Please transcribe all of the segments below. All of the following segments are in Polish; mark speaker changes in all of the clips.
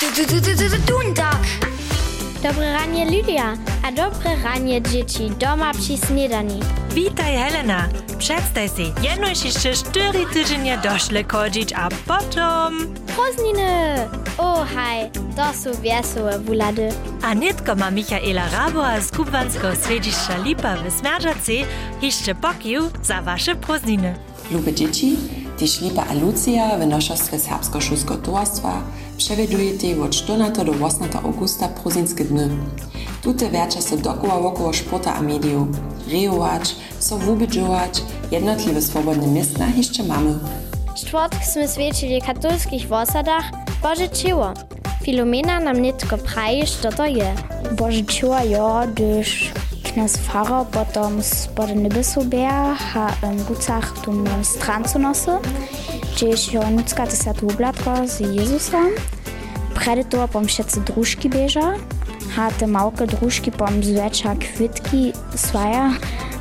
Speaker 1: Du, du, du, du, du, du, Dunta!
Speaker 2: Dobre ranie Lydia, a dobre ranie dzieci doma przy śniadani.
Speaker 3: Witaj Helena, przedstaw si, jedno jeszcze cztery tygodnie doszle chodzić, a potom...
Speaker 2: Prozniny! O haj, to są wesołe wulady.
Speaker 3: A nitko ma Michaela Raboa z kubwanskiego središća Lipa w Smerdżacy jeszcze pokił za wasze prozniny.
Speaker 4: Lube dzieci, tyś Lipa a Lucia w noszostwie Serbsko-Szulskiego Towarstwa przewiedujecie od 14 do 18 augusta prozinskie dny. Tute wiecza se dokoła wokoło sporta a mediów, rejować, so wubidżować, jednotliwe swobodne miestna jeszcze mamy.
Speaker 2: Czwartek sme svědčili katolských vosadach Bože Čiło. Filomena nam nitko praje, što to je.
Speaker 5: Boże czuła jo, gdyż knas Pfarrer potom spod nebesu bär, ha im Gutsach tum strancu nosy, gdzieś jo nucka desat ublatko z Jezusem. Predator pom všetci družki beža, ha te małke družki pom zwecza kwitki swaja,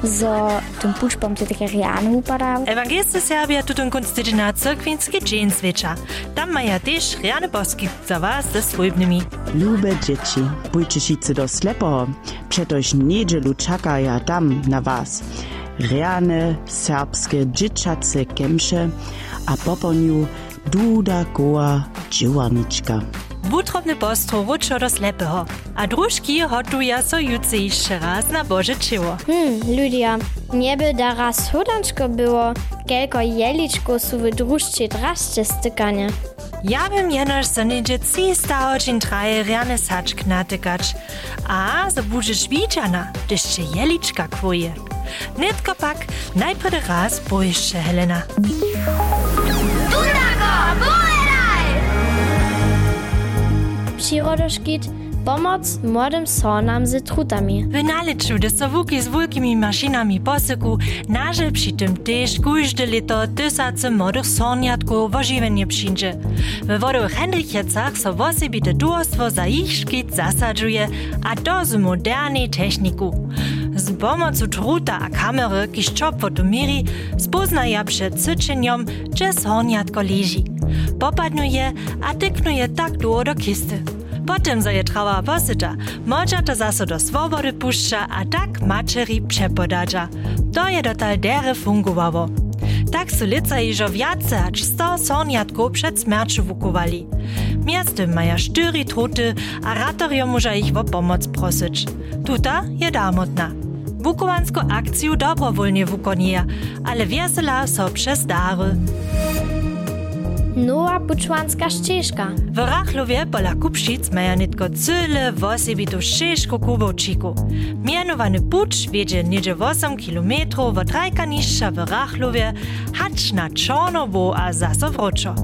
Speaker 5: zo tym puczpom te takie riany upada.
Speaker 3: Ewangelisty Serbia tutun kunstyczy na cyrkwinski dzień zwycza. Tam maja też riane boski za was ze swojbnymi.
Speaker 6: Lube dzieci, bójcie się do slepo, przetoż niedzielu czekają tam na was. Reane serbskie dzieciace kemsze, a poponiu duda goa dziewaniczka.
Speaker 3: Wučo do slepeho, a družki hotuja so jutce jeszcze raz na Boże Czyło.
Speaker 2: Hmm, Lydia, nieby da raz hodančko było, kelko jeličko su w družče drašče stykanie.
Speaker 3: Ja bym jenoż so niedzie 300 oczyn traje riane saczk natykać, a so budżesz widziana, gdyż cię jeliczka kwuje. Nitko pak, najpierw raz boisz się, Helena.
Speaker 1: Dundago, boeraj!
Speaker 2: Przyrodoszkit, pomoc młodym sonam z trutami.
Speaker 3: W naliczu, gdy so wuki z wielkimi maszynami posyku, naże przy tym też każde lito tysace młodych soniatków w ożywienie przyjdzie. W wodowych Henrichecach so wosebite duostwo za ich szkit zasadzuje, a to z modernej techniku. Z pomocą truta a kamery, kiż czopwo tu miri, spoznaje przed cyczeniem, gdzie soniatko leży. Popadnuje, a tyknuje tak długo do kisty. Potem zaje trała posycza, może to zaso do swobody puszcza, a tak maczeri przepodadza. To je dotal dere fungowało. Tak su lica iżo wiace acz sto soniatków przed śmiercią wukowali. Miasty maja sztyri truty, a ratorio może ich o pomoc prosić. Tuta je damotna. Wukowanską akcję dobrowolnie wukonija, ale wiesela so przez dary.
Speaker 2: Nowa pučvanska ścieżka.
Speaker 3: W Rachlowie pola Kupšic maja nitko cyle wosebitą ścieżku kubowčiku. Mianowany pucz wiedzie niedzie 8 km od Rajkaniszcza w Rachlowie, hacz na Czornowo a zaso wroczo.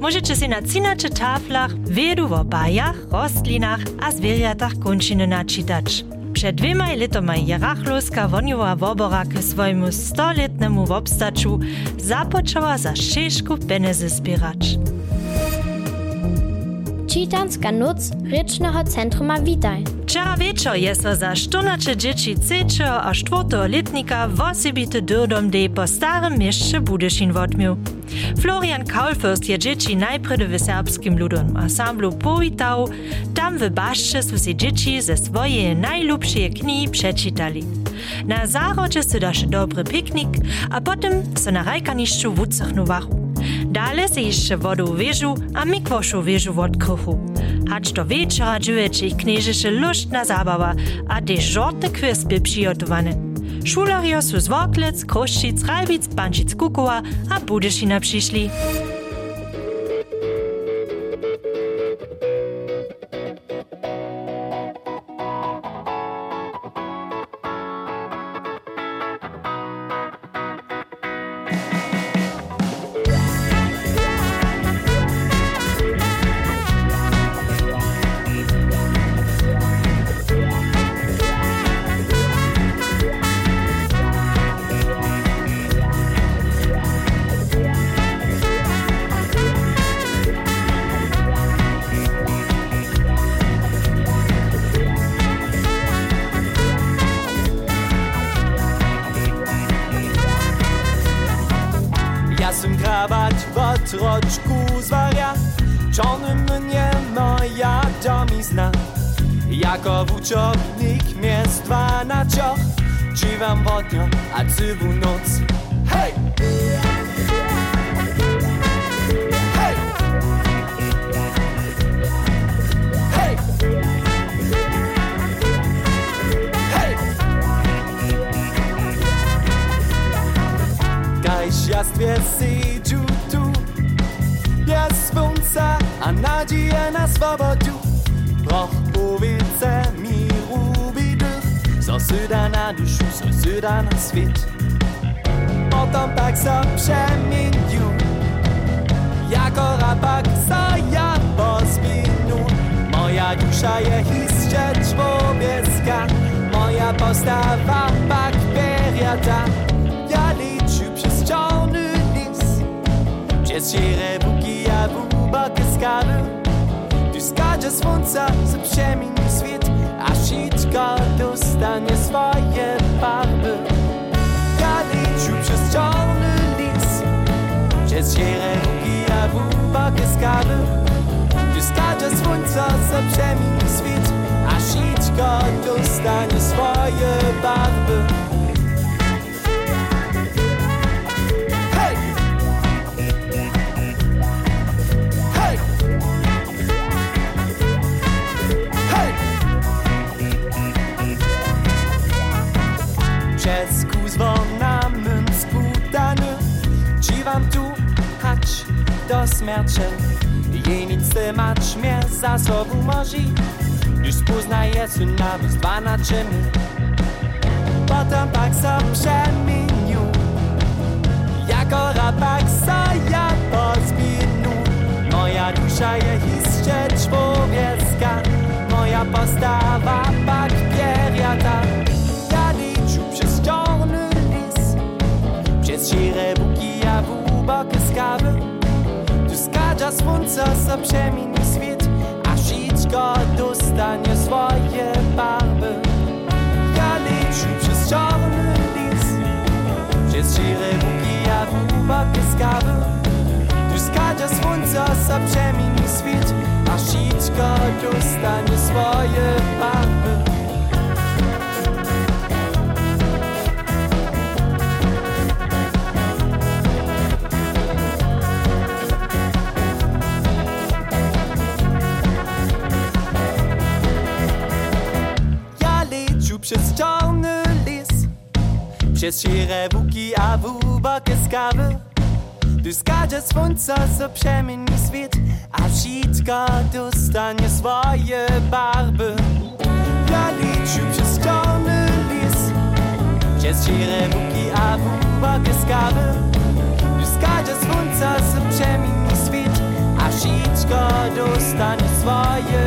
Speaker 3: Możecie się na cinaczy taflach wiedu o bajach, rostlinach a zwierzatach kończyny naczytać. Przed dwiema letoma je Rachlowska woniowa wobora k swojemu stoletnemu wobstaczu zapoczęła za ścieżku penezy zbierać.
Speaker 2: Čitanska noc Rečného centruma Witaj.
Speaker 3: Wczera wieczor jest so za 14 dzieci 3 a 4 letnika wosebity durdom de po starym mieście Budyszin wodmił. Florian Kaulfürst je dzieci najpierw w serbskim ludowym ensemblu powitał, tam w baszcze su się dzieci ze swoje najlubsze knihi przeczytali. Na zarodzie su daše dobry piknik, a potem so na rajkaniszczu wucachnowachu. Dale se jeszcze wodu wieżu, a mikwoszu wieżu odkrychu. Hacz do wieczora dżujeczy ich knieżysze luštna zabawa, a te żortne kwyspy przygotowane. Szulario su z Woklec, Kruszczyc, Ralbic, Bančic, Kukowa a Budyszina przyszli.
Speaker 7: Ja sam krawać w otroczku zwaria Czony mnie moje Jako wuczownik miastwa na cioch Dziwam wodnio, a cywu noc Hej! Hej! Hej! Hej! Słońca, a nadzieja na swobodu Brauch powiece miru bidych So syda na duszu, so syda na świt Potem pak so przemienił. Jako rabak so ja pozwinu Moja dusza je jeszcze człowieska Moja postawa pak periata Ja liczę przez czarny lis Przez sierę buki, a bubak skawy Du skacze słońca, co przemieni świat A wszystko dostanie swoje barwy. Ja liczę przez czarny lis Przez buki, a bubak skawy Du skacze słońca, co przemieni świat A wszystko dostanie swoje barwy do śmierci Jej nic ty mać mnie za sobą może Już poznaje się nawet dwa na czym Potem pak so przemienił. Jako rabak so ja pozbinu Moja dusza je jeszcze człowieska Moja postawa pak pieriata Ja liczę przez czarny lis. Przez szire buki, a bubokie skawy Skadza słońca, co przemieni świat A wszystko dostanie swoje barwy Ja liczę przez czarny lis Przez szire buki, a bubokie skawy Tu skadza słońca, co przemieni świat A wszystko dostanie Przez szire buki, a bubokie skawy Tu skacze słońca, co przemieni świat A wszystko dostanie swoje barwy. Ja liczę przez czarny lis. Przez szire buki, a bubokie skawy Tu skacze słońca, co przemieni świat A wszystko dostanie swoje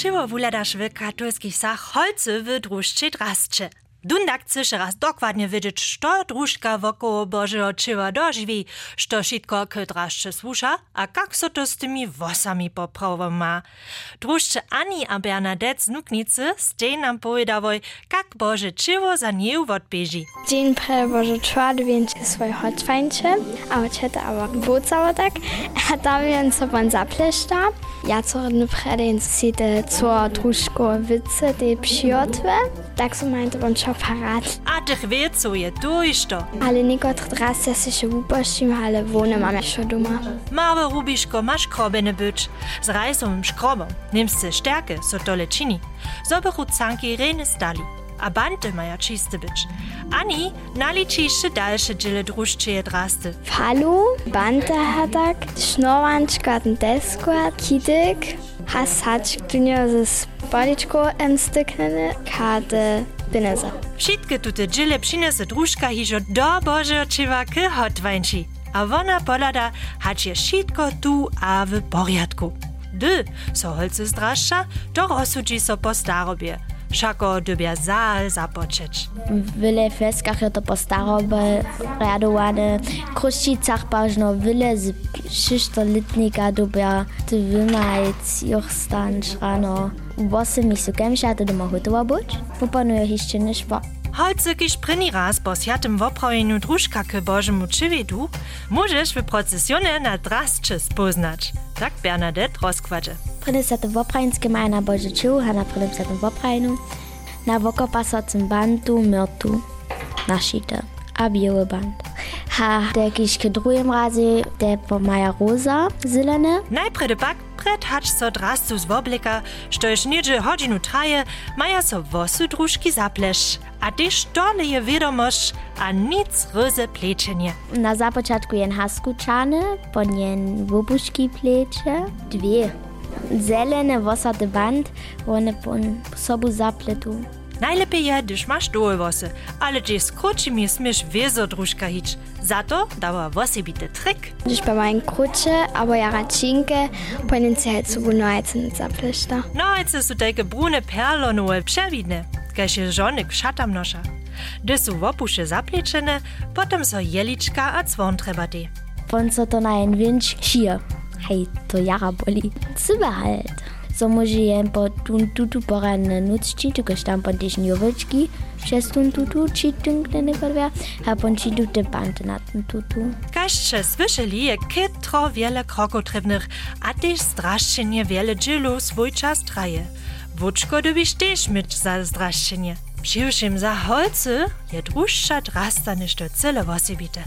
Speaker 3: Na Boże czyło wuladasz w katolskich sach holcy w drużczy drascze. Dundak chcesz raz dokładnie wiedzieć, co drużka wokoło Bożego czyła dożywi, co wszystko k słusza, a jak so to z tymi włosami poprawo ma. Drużcze Ani a Bernadette z Nuknicy stej nam powiedziawoj, jak Boże czyło za nią odbieży.
Speaker 2: Dzień pre Boże więcej swoje hotfajncze, a oczeta aber wócało tak, a tam więc co pan zapleszta. Ja co rodny preden si te co drużko wice te przyjotwe, tak so meinte on parat.
Speaker 3: A tych wie, co je tuż to.
Speaker 2: Ale niekotr raz ja się upościm, ale wohne mam jeszcze doma.
Speaker 3: Małe rubiszko masz krobene być. Z rajsowym szkrobom. Niemsce stärke, so tole čini. Zobechu canki rene stali. A banty maja čiste być. Ani naličiše dalsze dziele drużczyje drasty.
Speaker 2: Falu, banta hatak, sznowanczka, deska, kityk, hasacz, dunio ze spaliczko em styknene, kade, bineza.
Speaker 3: Wszystkie tute dziele przyniesie drużka hižo do Bożego czywa k hotwańci. A wona polada hać je wszystko tu a w porядku. Dy, so holce zdraszcza, to rozsudzi so po starobie. Шако дубязал започеч. Виле
Speaker 5: фескахето постаробе радуване, круши царпажно виле з шишто литника дубя, ти винаец йохстан шрано. Босе місю кемшати дома готова боч, попанує гіщини шпак. Kemša to doma hotowa być. Popanuje jeszcze niż po.
Speaker 3: Holce, kiž první raz po sviatem vopravjenju družka k Božemu čivedu, môžeš v procesione na drasče spoznać. Tak Bernadette rozkładzie.
Speaker 5: Prede sa to v Okrajinske maja na Bože čuv, a na prvém sa to v Okrajinu. Na vokopasovacom bantu myrtu našite. A biały band. Ha, der kiś k drugim razie, der po maja roza, zelene.
Speaker 3: Najpredy pak predhacz so drastu z woblika, štož niedzie hodinu traje, maja so wosu družki zapleš. A tyż tole je wiadomość, a nic ryze plečenie.
Speaker 5: Na započatku jen haskučane, po njen wobuški pleče, dwie. Zelene wosate band, one po sobu zapletu.
Speaker 3: Najlepiej je, gdyż masz doły wosy, ale gdzie skróci mi smiesz wiezo drużka hić. Zato dała
Speaker 2: włosy bity tryk. Dziś po moim krucie albo jaracinkę poniedziałek z
Speaker 3: gunoajcem jetzt Noajce są takie brune perlonowe przewidne, kiedy żonek szatam nosza. Gdy są wopusze zapleczene, potem są jeliczka a cwon trzeba
Speaker 5: ty. Ponco to na jeden winch schier. Hej, to jara boli. Zubehalt. Jen po tun tutu poranne nutzci, tu tam po tyś niowoczki, przez tun tutu, ci tünkne podwia, a pon ci tu te bante na tun tutu.
Speaker 3: Kaście słyszeli je kitro wiele krokotrybnych, a też strasznie wiele dżilu swój czas traje. Wuczko dobisz też mit za zdraszczenie. Přiwšim za holce je druższa drasta niż to cyle wosebite.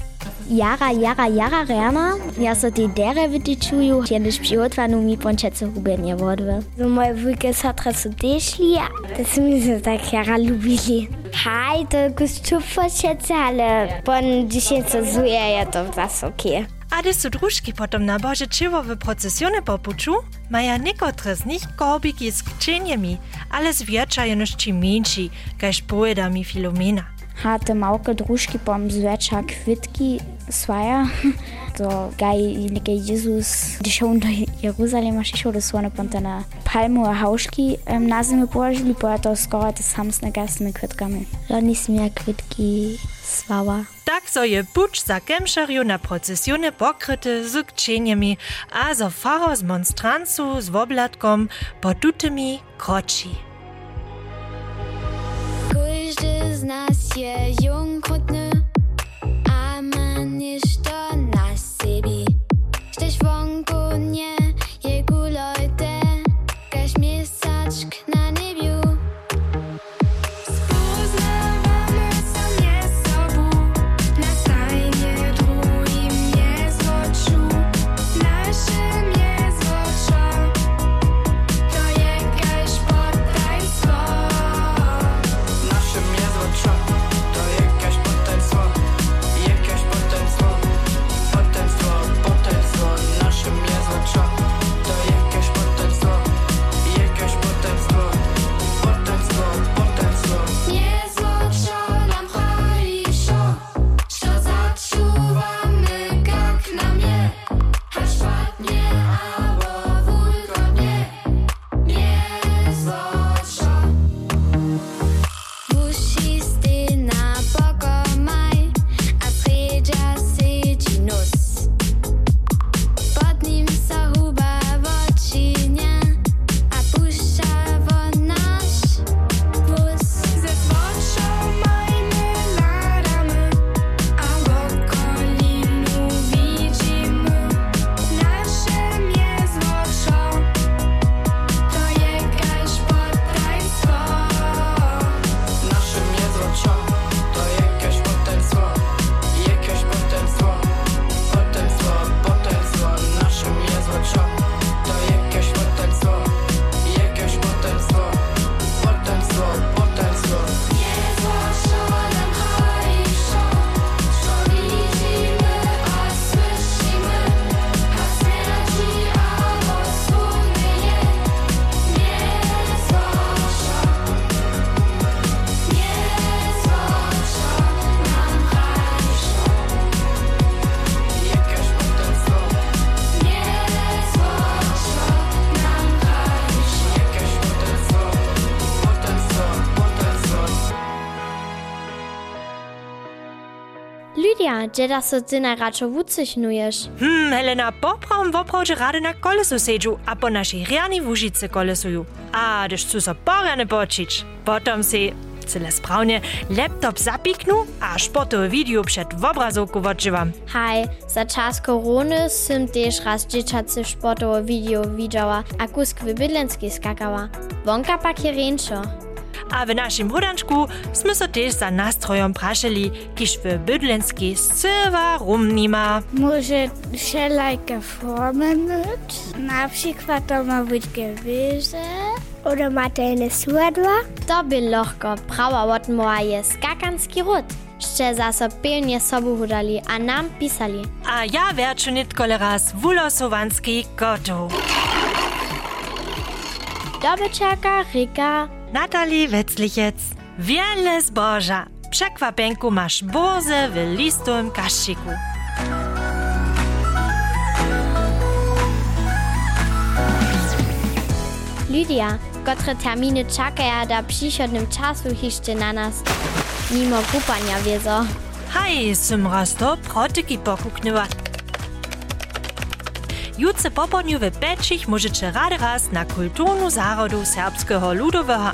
Speaker 5: Jara, jara, jara rana. Ja so te dere wytyczuju, kiedyś przygotowano mi ponczece hubenie wodwe.
Speaker 2: So moje wujke so teraz odeszli, to są mi so tak jara lubili. Haj, to kustupfočece, ale pon dzisiaj co zuje, je to zas okej.
Speaker 3: A Ady su družki potom nabože čivo w procesione popuču, maja niekotre z nich korbiki z kczyniemi, ale z wieczajeności mniejsi, każ pojedami Filomena.
Speaker 5: Hatte małke drużki pom z wiecza kwitki swaja. To gaj neke Jezus, on do Jeruzalema przyszł do słone pontana palmu a hauszki um, na zimy położyli, bo to skoro te samsne gasne kwitkami. Loni smia kwitki swała.
Speaker 3: Tak so je pucz za kemšarju na procesjone pokryty z kczeniemi, a zo faro z monstrancu z woblatkom potutymi kroči.
Speaker 1: Każdy z nas je jungkrutny, a
Speaker 2: A dzieda so ty najradšo wucychnujesz?
Speaker 3: Hmm, Helena, poprawom w oprawdzie rady na kolesu sedzu, a po naszej riani wóžice kolesuju. A gdyż chcą so porane pocić. Potom si, cyle sprawnie, laptop zapiknu, a sportowe video przed w obrazovku odżywam.
Speaker 2: Hej, za czas korony sym też raz dzieciacy sportowe video widziała, a kusk w Bydlenskiej skakała. Wonka pak je ręczo.
Speaker 3: A w naszym hudanczku sme so też za nastrojom praszeli, kiż w bydlenskiej sywa rum nima.
Speaker 5: Może wszelkie formy mieć? Na przykład to ma być gewisse. Oder matejne słodła.
Speaker 2: To by lohko, prawa odmowa je skakanski ród. Jeszcze zaso pilnie sobu hudali, a nam pisali.
Speaker 3: A ja wierču nitkole raz wulosovanski gotów.
Speaker 2: Dobyczaka, Rika,
Speaker 3: Natalie Wetzlichec. Wiele zboża. Przekwapenku masz boze w listowym kaszczyku.
Speaker 2: Lydia, kotre terminy czekają da przychodnym czasu jeszcze na nas. Mimo kupania wiezo.
Speaker 3: Hej, sym raz to protyki pokuknęła. Jutce popodniu w Peczich możecie rady raz na kulturnu zarodu serbskiego ludowego